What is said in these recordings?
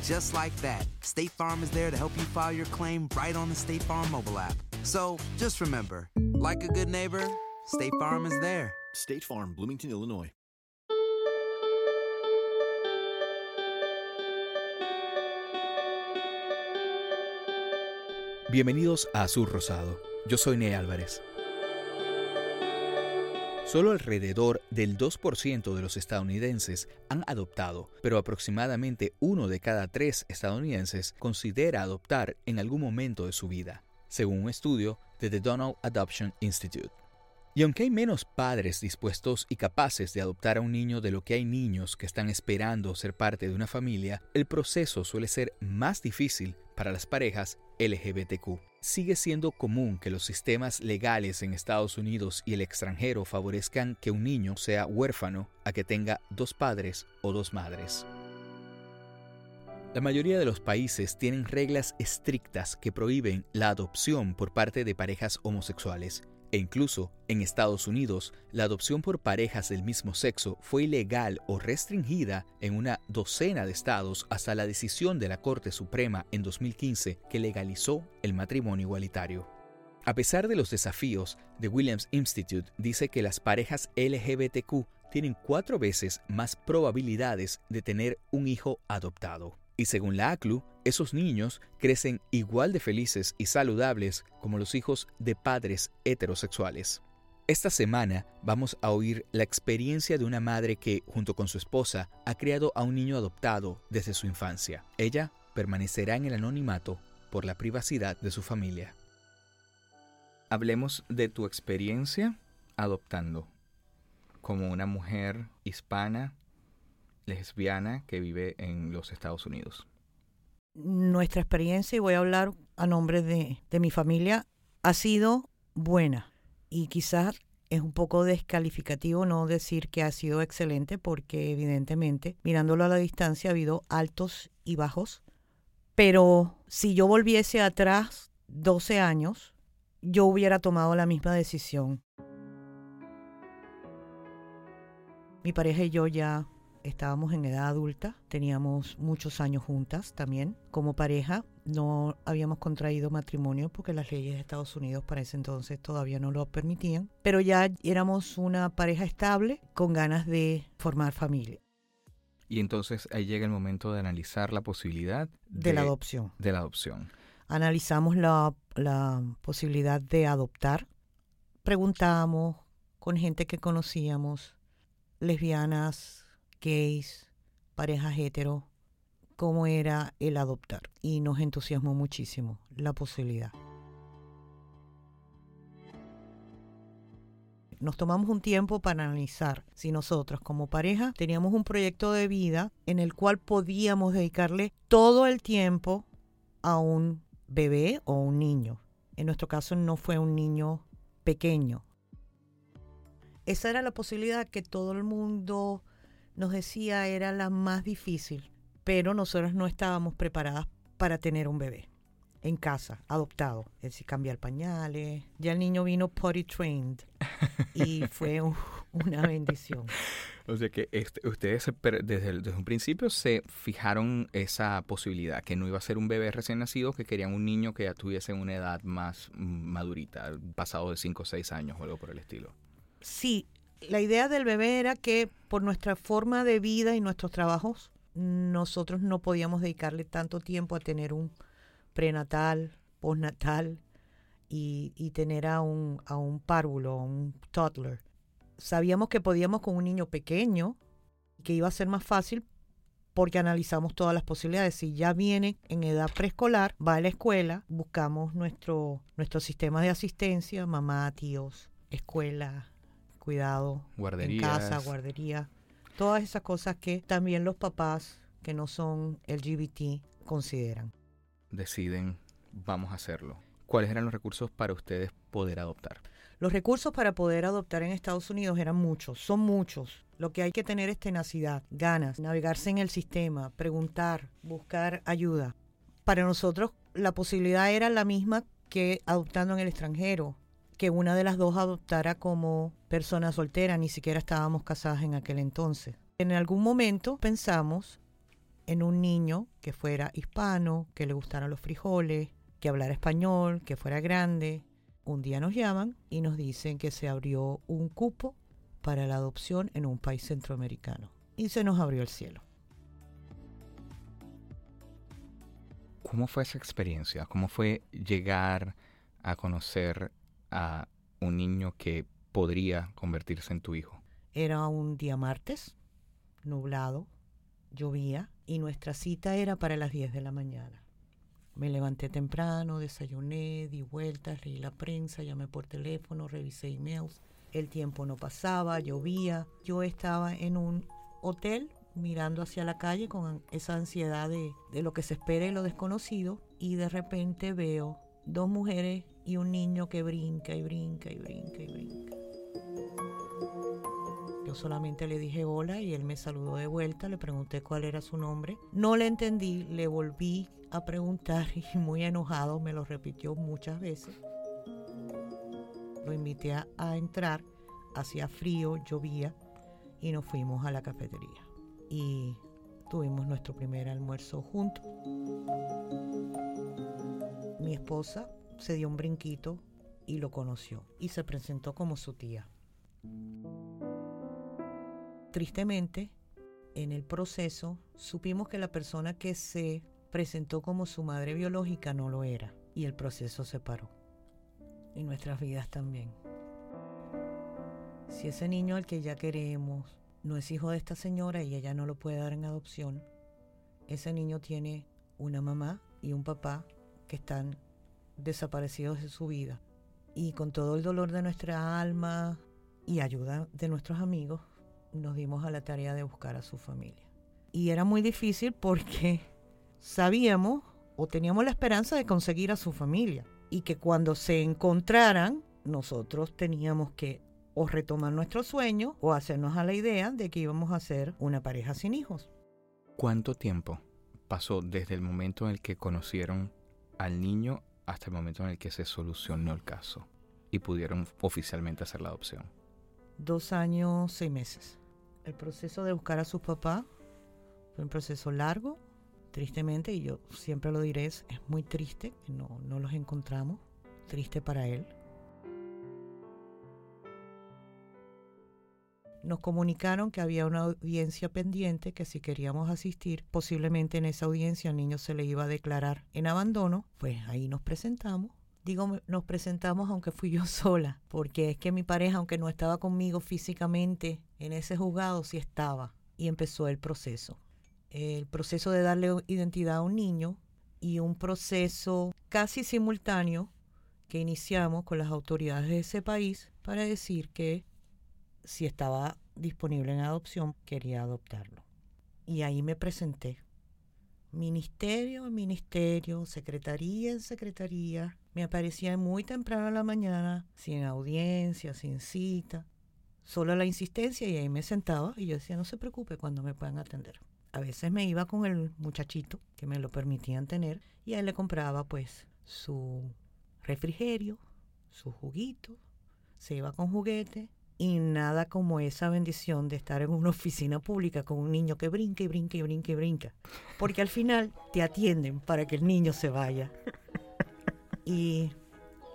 And just like that, State Farm is there to help you file your claim right on the State Farm mobile app. So just remember, like a good neighbor, State Farm is there. State Farm, Bloomington, Illinois. Bienvenidos a Azul Rosado. Yo soy Ney Álvarez. Solo alrededor del 2% de los estadounidenses han adoptado, pero aproximadamente uno de cada tres estadounidenses considera adoptar en algún momento de su vida, según un estudio de The Donald Adoption Institute. Y aunque hay menos padres dispuestos y capaces de adoptar a un niño de lo que hay niños que están esperando ser parte de una familia, el proceso suele ser más difícil para las parejas LGBTQ. Sigue siendo común que los sistemas legales en Estados Unidos y el extranjero favorezcan que un niño sea huérfano a que tenga dos padres o dos madres. La mayoría de los países tienen reglas estrictas que prohíben la adopción por parte de parejas homosexuales, e incluso en Estados Unidos, la adopción por parejas del mismo sexo fue ilegal o restringida en una docena de estados hasta la decisión de la Corte Suprema en 2015 que legalizó el matrimonio igualitario. A pesar de los desafíos, The Williams Institute dice que las parejas LGBTQ tienen cuatro veces más probabilidades de tener un hijo adoptado. Y según la ACLU, esos niños crecen igual de felices y saludables como los hijos de padres heterosexuales. Esta semana vamos a oír la experiencia de una madre que, junto con su esposa, ha criado a un niño adoptado desde su infancia. Ella permanecerá en el anonimato por la privacidad de su familia. Hablemos de tu experiencia adoptando como una mujer hispana lesbiana que vive en los Estados Unidos. Nuestra experiencia, y voy a hablar a nombre de, de mi familia, ha sido buena. Y quizás es un poco descalificativo no decir que ha sido excelente, porque evidentemente, mirándolo a la distancia, ha habido altos y bajos. Pero si yo volviese atrás 12 años, yo hubiera tomado la misma decisión. Mi pareja y yo ya estábamos en edad adulta, teníamos muchos años juntas también como pareja, no habíamos contraído matrimonio porque las leyes de Estados Unidos para ese entonces todavía no lo permitían, pero ya éramos una pareja estable con ganas de formar familia. Y entonces ahí llega el momento de analizar la posibilidad de, la adopción. De la adopción. Analizamos la, la posibilidad de adoptar, preguntamos con gente que conocíamos, lesbianas, gays, parejas hetero, cómo era el adoptar. Y nos entusiasmó muchísimo la posibilidad. nos tomamos un tiempo para analizar si nosotros como pareja teníamos un proyecto de vida en el cual podíamos dedicarle todo el tiempo a un bebé o un niño. En nuestro caso no fue un niño pequeño. Esa era la posibilidad que todo el mundo nos decía era la más difícil, pero nosotros no estábamos preparadas para tener un bebé en casa, adoptado. Es decir, cambiar pañales. Ya el niño vino potty trained y fue una bendición. O sea que este, ustedes desde, desde, un principio se fijaron esa posibilidad, que no iba a ser un bebé recién nacido, que querían un niño que ya tuviese una edad más madurita, pasado de 5 o 6 años o algo por el estilo. Sí, la idea del bebé era que por nuestra forma de vida y nuestros trabajos, nosotros no podíamos dedicarle tanto tiempo a tener un prenatal, postnatal y, y tener a un, a un párvulo, a un toddler. Sabíamos que podíamos con un niño pequeño, que iba a ser más fácil porque analizamos todas las posibilidades. Si ya viene en edad preescolar, va a la escuela, buscamos nuestro, nuestro sistema de asistencia, mamá, tíos, escuela, cuidado, en casa, guardería, todas esas cosas que también los papás que no son LGBT consideran deciden, vamos a hacerlo. ¿Cuáles eran los recursos para ustedes poder adoptar? Los recursos para poder adoptar en Estados Unidos eran muchos, son muchos. Lo que hay que tener es tenacidad, ganas, navegarse en el sistema, preguntar, buscar ayuda. Para nosotros la posibilidad era la misma que adoptando en el extranjero, que una de las dos adoptara como persona soltera, ni siquiera estábamos casadas en aquel entonces. En algún momento pensamos en un niño que fuera hispano, que le gustaran los frijoles, que hablara español, que fuera grande. Un día nos llaman y nos dicen que se abrió un cupo para la adopción en un país centroamericano. Y se nos abrió el cielo. ¿Cómo fue esa experiencia? ¿Cómo fue llegar a conocer a un niño que podría convertirse en tu hijo? Era un día martes, nublado, llovía y nuestra cita era para las 10 de la mañana. Me levanté temprano, desayuné, di vueltas, leí la prensa, llamé por teléfono, revisé emails. El tiempo no pasaba, llovía. Yo estaba en un hotel mirando hacia la calle con esa ansiedad de, de lo que se espera y lo desconocido y de repente veo dos mujeres y un niño que brinca y brinca y brinca y brinca. Yo solamente le dije hola y él me saludó de vuelta, le pregunté cuál era su nombre. No le entendí, le volví a preguntar y muy enojado me lo repitió muchas veces. Lo invité a, entrar, hacía frío, llovía y nos fuimos a la cafetería. Y tuvimos nuestro primer almuerzo juntos. Mi esposa se dio un brinquito y lo conoció y se presentó como su tía. Tristemente, en el proceso supimos que la persona que se presentó como su madre biológica no lo era y el proceso se paró. Y nuestras vidas también. Si ese niño al que ya queremos no es hijo de esta señora y ella no lo puede dar en adopción, ese niño tiene una mamá y un papá que están desaparecidos de su vida. Y con todo el dolor de nuestra alma y ayuda de nuestros amigos, nos dimos a la tarea de buscar a su familia. Y era muy difícil porque sabíamos o teníamos la esperanza de conseguir a su familia y que cuando se encontraran nosotros teníamos que o retomar nuestro sueño o hacernos a la idea de que íbamos a ser una pareja sin hijos. ¿Cuánto tiempo pasó desde el momento en el que conocieron al niño hasta el momento en el que se solucionó el caso y pudieron oficialmente hacer la adopción? Dos años, seis meses. El proceso de buscar a sus papás fue un proceso largo, tristemente, y yo siempre lo diré, es, muy triste no, no los encontramos, triste para él. Nos comunicaron que había una audiencia pendiente que si queríamos asistir, posiblemente en esa audiencia al niño se le iba a declarar en abandono, pues ahí nos presentamos Digo, nos presentamos aunque fui yo sola, porque es que mi pareja, aunque no estaba conmigo físicamente en ese juzgado, sí estaba. Y empezó el proceso. El proceso de darle identidad a un niño y un proceso casi simultáneo que iniciamos con las autoridades de ese país para decir que si estaba disponible en adopción, quería adoptarlo. Y ahí me presenté. Ministerio en ministerio, secretaría en secretaría. Me aparecía muy temprano en la mañana, sin audiencia, sin cita. Solo la insistencia y ahí me sentaba y yo decía, no se preocupe cuando me puedan atender. A veces me iba con el muchachito que me lo permitían tener y a él le compraba pues su refrigerio, su juguito, se iba con juguete y nada como esa bendición de estar en una oficina pública con un niño que brinca y brinca y brinca y brinca. Porque al final te atienden para que el niño se vaya. Y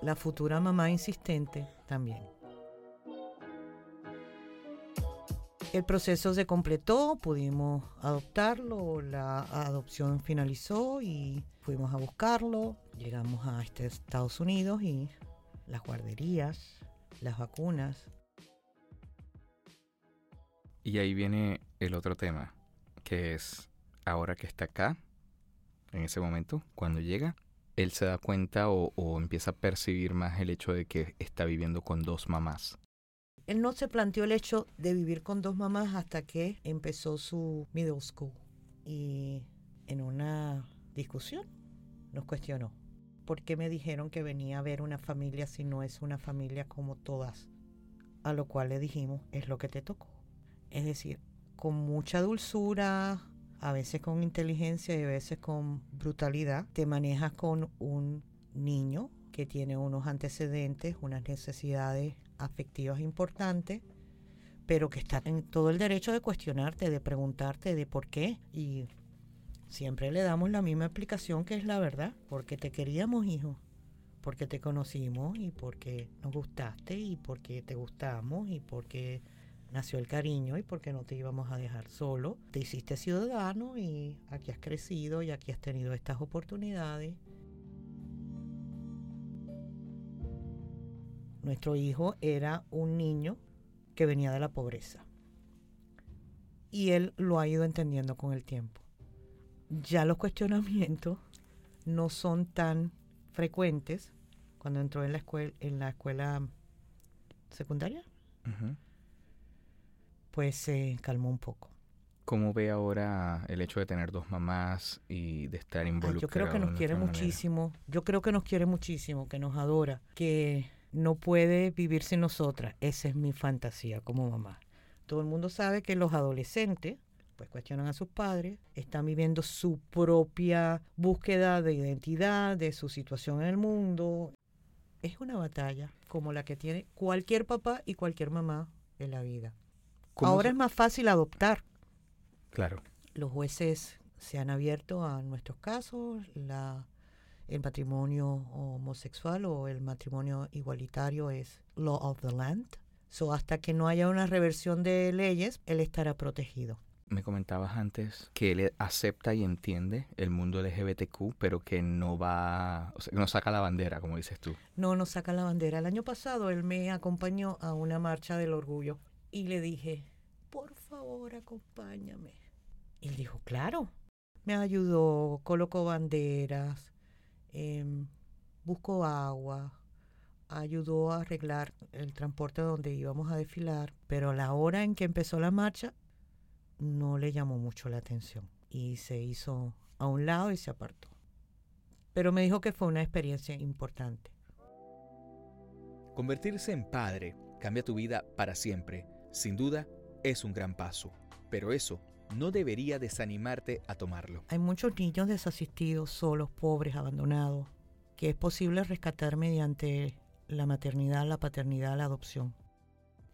la futura mamá insistente también. El proceso se completó, pudimos adoptarlo, la adopción finalizó y fuimos a buscarlo. Llegamos a este Estados Unidos y las guarderías, las vacunas, y ahí viene el otro tema, que es ahora que está acá, en ese momento, cuando llega, él se da cuenta o, empieza a percibir más el hecho de que está viviendo con dos mamás. Él no se planteó el hecho de vivir con dos mamás hasta que empezó su middle school. Y en una discusión nos cuestionó. ¿Por qué me dijeron que venía a ver una familia si no es una familia como todas? A lo cual le dijimos, es lo que te tocó. Es decir, con mucha dulzura, a veces con inteligencia y a veces con brutalidad, te manejas con un niño que tiene unos antecedentes, unas necesidades afectivas importantes, pero que está en todo el derecho de cuestionarte, de preguntarte de por qué. Y siempre le damos la misma explicación que es la verdad, porque te queríamos, hijo, porque te conocimos y porque nos gustaste y porque te gustamos y porque nació el cariño y porque no te íbamos a dejar solo. Te hiciste ciudadano y aquí has crecido y aquí has tenido estas oportunidades. Nuestro hijo era un niño que venía de la pobreza. Y él lo ha ido entendiendo con el tiempo. Ya los cuestionamientos no son tan frecuentes cuando entró en la escuela, en la escuela secundaria pues se calmó un poco. ¿Cómo ve ahora el hecho de tener dos mamás y de estar involucrado? yo creo que nos quiere muchísimo. Yo creo que nos quiere muchísimo, que nos adora, que no puede vivir sin nosotras. Esa es mi fantasía como mamá. Todo el mundo sabe que los adolescentes pues cuestionan a sus padres, están viviendo su propia búsqueda de identidad, de su situación en el mundo. Es una batalla como la que tiene cualquier papá y cualquier mamá en la vida. Ahora es más fácil adoptar. Claro. Los jueces se han abierto a nuestros casos, la, el matrimonio homosexual o el matrimonio igualitario es law of the land. So hasta que no haya una reversión de leyes, él estará protegido. Me comentabas antes que él acepta y entiende el mundo LGBTQ, pero que no va, o sea, que no saca la bandera, como dices tú. No, no saca la bandera. El año pasado él me acompañó a una marcha del orgullo y le dije, por favor, acompáñame. Y él dijo, claro. Me ayudó, colocó banderas, em, buscó agua, ayudó a arreglar el transporte donde íbamos a desfilar, pero a la hora en que empezó la marcha no le llamó mucho la atención y se hizo a un lado y se apartó. Pero me dijo que fue una experiencia importante. Convertirse en padre cambia tu vida para siempre sin duda, es un gran paso, pero eso no debería desanimarte a tomarlo. Hay muchos niños desasistidos, solos, pobres, abandonados, que es posible rescatar mediante la maternidad, la paternidad, la adopción.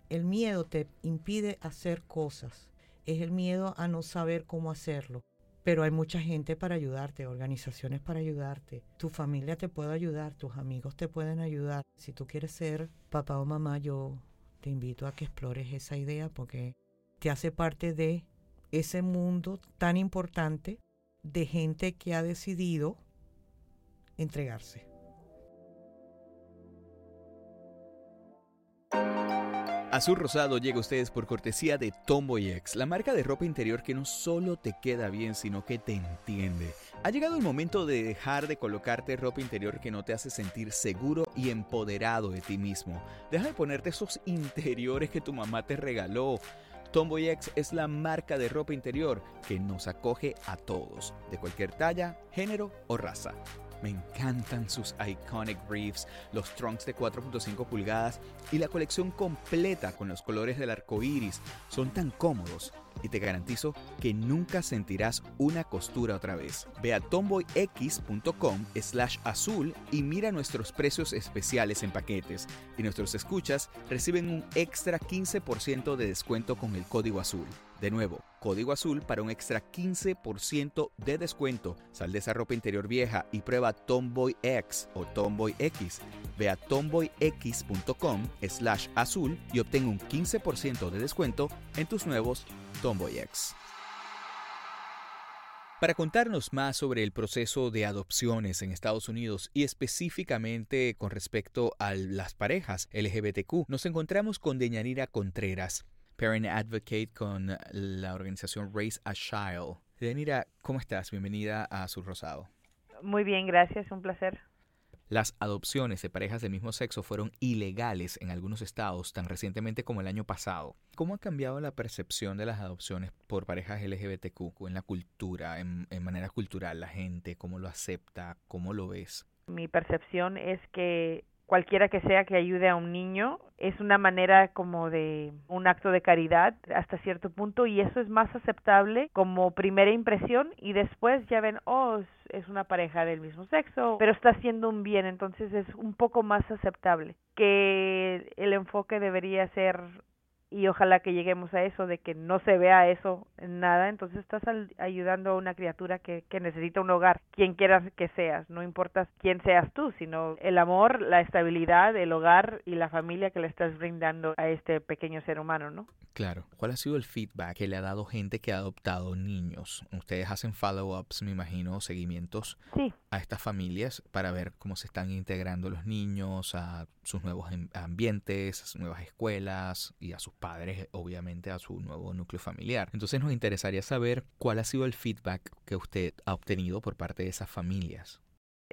El miedo te impide hacer cosas, es el miedo a no saber cómo hacerlo. Pero hay mucha gente para ayudarte, organizaciones para ayudarte. Tu familia te puede ayudar, tus amigos te pueden ayudar. Si tú quieres ser papá o mamá, yo te invito a que explores esa idea porque te hace parte de ese mundo tan importante de gente que ha decidido entregarse. Azul Rosado llega a ustedes por cortesía de Tomboy X, la marca de ropa interior que no solo te queda bien, sino que te entiende. Ha llegado el momento de dejar de colocarte ropa interior que no te hace sentir seguro y empoderado de ti mismo. Deja de ponerte esos interiores que tu mamá te regaló. Tomboy X es la marca de ropa interior que nos acoge a todos, de cualquier talla, género o raza. Me encantan sus iconic briefs, los trunks de 4.5 pulgadas y la colección completa con los colores del arco iris. Son tan cómodos y te garantizo que nunca sentirás una costura otra vez. Ve a tomboyx.com slash azul y mira nuestros precios especiales en paquetes. Y nuestros escuchas reciben un extra 15% de descuento con el código azul. De nuevo, código azul para un extra 15% de descuento. Sal de esa ropa interior vieja y prueba Tomboy X o Tomboy X. Ve a tomboyx.com slash azul y obtén un 15% de descuento en tus nuevos Tomboy X. Para contarnos más sobre el proceso de adopciones en Estados Unidos y específicamente con respecto a las parejas LGBTQ, nos encontramos con Deñanira Contreras, Parent Advocate con la organización Raise a Child. Deñanira, ¿cómo estás? Bienvenida a Azul Rosado. Muy bien, gracias, un placer. Las adopciones de parejas del mismo sexo fueron ilegales en algunos estados tan recientemente como el año pasado. ¿Cómo ha cambiado la percepción de las adopciones por parejas LGBTQ en la cultura, en, en manera cultural, la gente, cómo lo acepta, cómo lo ves? Mi percepción es que cualquiera que sea que ayude a un niño es una manera como de un acto de caridad hasta cierto punto y eso es más aceptable como primera impresión y después ya ven, oh, es una pareja del mismo sexo, pero está haciendo un bien, entonces es un poco más aceptable que el enfoque debería ser y ojalá que lleguemos a eso de que no se vea eso en nada, entonces estás ayudando a una criatura que, que necesita un hogar, quien quieras que seas, no importa quién seas tú, sino el amor, la estabilidad, el hogar y la familia que le estás brindando a este pequeño ser humano, ¿no? Claro. ¿Cuál ha sido el feedback que le ha dado gente que ha adoptado niños? Ustedes hacen follow-ups, me imagino, seguimientos sí. a estas familias para ver cómo se están integrando los niños a sus nuevos ambientes, a sus nuevas escuelas y a sus padres, obviamente, a su nuevo núcleo familiar. Entonces nos interesaría saber cuál ha sido el feedback que usted ha obtenido por parte de esas familias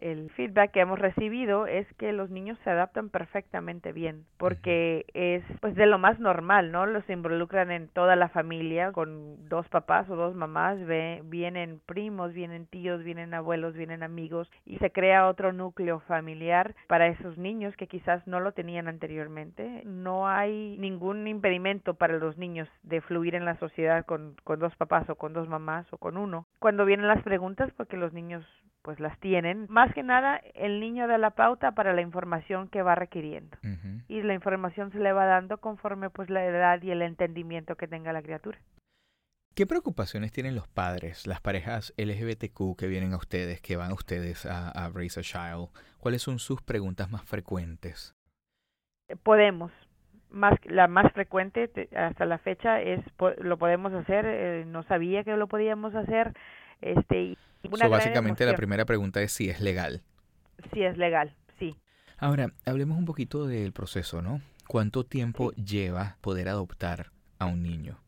el feedback que hemos recibido es que los niños se adaptan perfectamente bien porque es pues de lo más normal no los involucran en toda la familia con dos papás o dos mamás ve, vienen primos vienen tíos vienen abuelos vienen amigos y se crea otro núcleo familiar para esos niños que quizás no lo tenían anteriormente. No hay ningún impedimento para los niños de fluir en la sociedad con, con dos papás o con dos mamás o con uno. Cuando vienen las preguntas porque los niños pues las tienen. Más que nada, el niño da la pauta para la información que va requiriendo. Y la información se le va dando conforme pues la edad y el entendimiento que tenga la criatura. ¿Qué preocupaciones tienen los padres, las parejas LGBTQ que vienen a ustedes, que van a ustedes a, a Raise a Child? ¿Cuáles son sus preguntas más frecuentes? Podemos. Más, la más frecuente hasta la fecha es lo podemos hacer, eh, no sabía que lo podíamos hacer, este básicamente la primera pregunta es si es legal. Si es legal, sí. Ahora, hablemos un poquito del proceso, ¿no? ¿Cuánto tiempo lleva poder adoptar a un niño?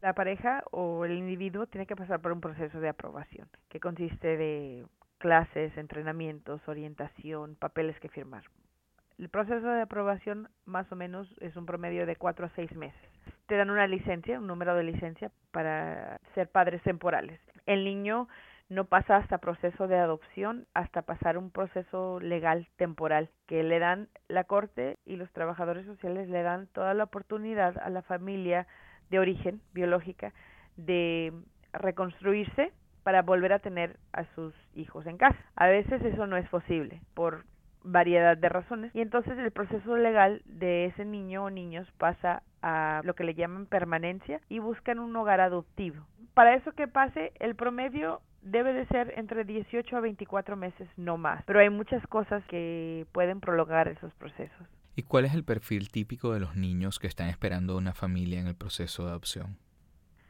La pareja o el individuo tiene que pasar por un proceso de aprobación, que consiste de clases, entrenamientos, orientación, papeles que firmar. El proceso de aprobación más o menos es un promedio de cuatro a seis meses. Te dan una licencia, un número de licencia para ser padres temporales. El niño no pasa hasta proceso de adopción, hasta pasar un proceso legal temporal, que le dan la corte y los trabajadores sociales le dan toda la oportunidad a la familia de origen biológica de reconstruirse para volver a tener a sus hijos en casa. A veces eso no es posible por variedad de razones y entonces el proceso legal de ese niño o niños pasa a lo que le llaman permanencia y buscan un hogar adoptivo. Para eso que pase, el promedio debe de ser entre 18 a 24 meses, no más. Pero hay muchas cosas que pueden prolongar esos procesos. ¿Y cuál es el perfil típico de los niños que están esperando una familia en el proceso de adopción?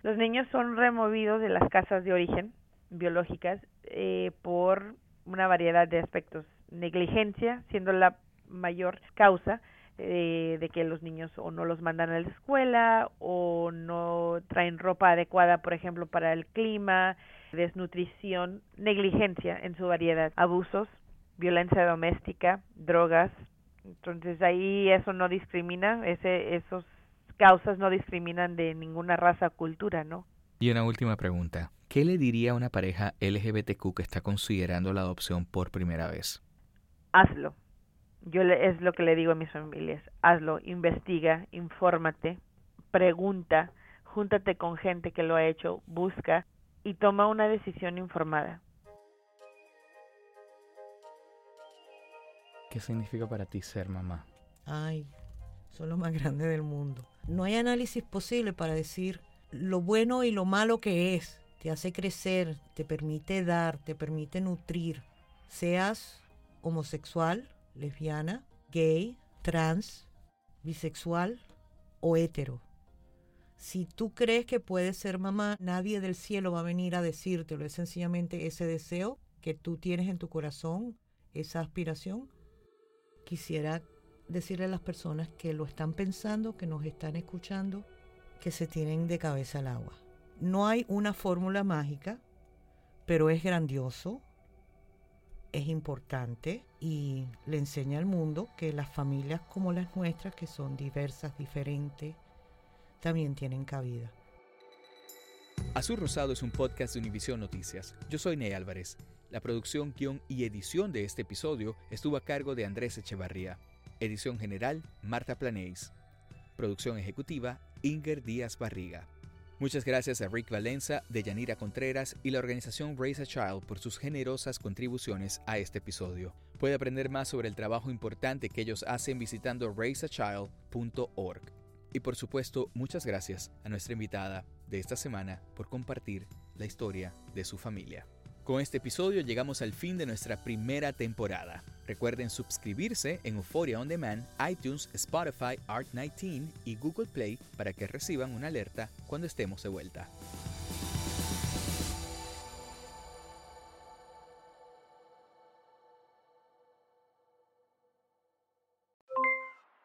Los niños son removidos de las casas de origen biológicas eh, por una variedad de aspectos. Negligencia, siendo la mayor causa, eh, de que los niños o no los mandan a la escuela o no traen ropa adecuada, por ejemplo, para el clima, desnutrición, negligencia en su variedad, abusos, violencia doméstica, drogas. Entonces ahí eso no discrimina, ese, esos causas no discriminan de ninguna raza o cultura, ¿no? Y una última pregunta. ¿Qué le diría a una pareja LGBTQ que está considerando la adopción por primera vez? Hazlo. Yo le, es lo que le digo a mis familias. Hazlo, investiga, infórmate, pregunta, júntate con gente que lo ha hecho, busca y toma una decisión informada. ¿Qué significa para ti ser mamá? Ay, son los más grandes del mundo. No hay análisis posible para decir lo bueno y lo malo que es. Te hace crecer, te permite dar, te permite nutrir. Seas homosexual, lesbiana, gay, trans, bisexual o hetero. Si tú crees que puedes ser mamá, nadie del cielo va a venir a decírtelo. Es sencillamente ese deseo que tú tienes en tu corazón, esa aspiración. Quisiera decirle a las personas que lo están pensando, que nos están escuchando, que se tienen de cabeza al agua. No hay una fórmula mágica, pero es grandioso, es importante y le enseña al mundo que las familias como las nuestras, que son diversas, diferentes, también tienen cabida. Azul Rosado es un podcast de Univisión Noticias. Yo soy Ney Álvarez. La producción, guion y edición de este episodio estuvo a cargo de Andrés Echevarría. Edición general, Marta Planéis. Producción ejecutiva, Inger Díaz Barriga. Muchas gracias a Rick Valenza, de Yanira Contreras y la organización Raise a Child por sus generosas contribuciones a este episodio. Puede aprender más sobre el trabajo importante que ellos hacen visitando raiseachild.org. Y por supuesto, muchas gracias a nuestra invitada de esta semana por compartir la historia de su familia. Con este episodio llegamos al fin de nuestra primera temporada. Recuerden suscribirse en Euphoria On Demand, iTunes, Spotify, Art19 y Google Play para que reciban una alerta cuando estemos de vuelta.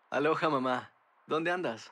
Aloha mamá, ¿dónde andas?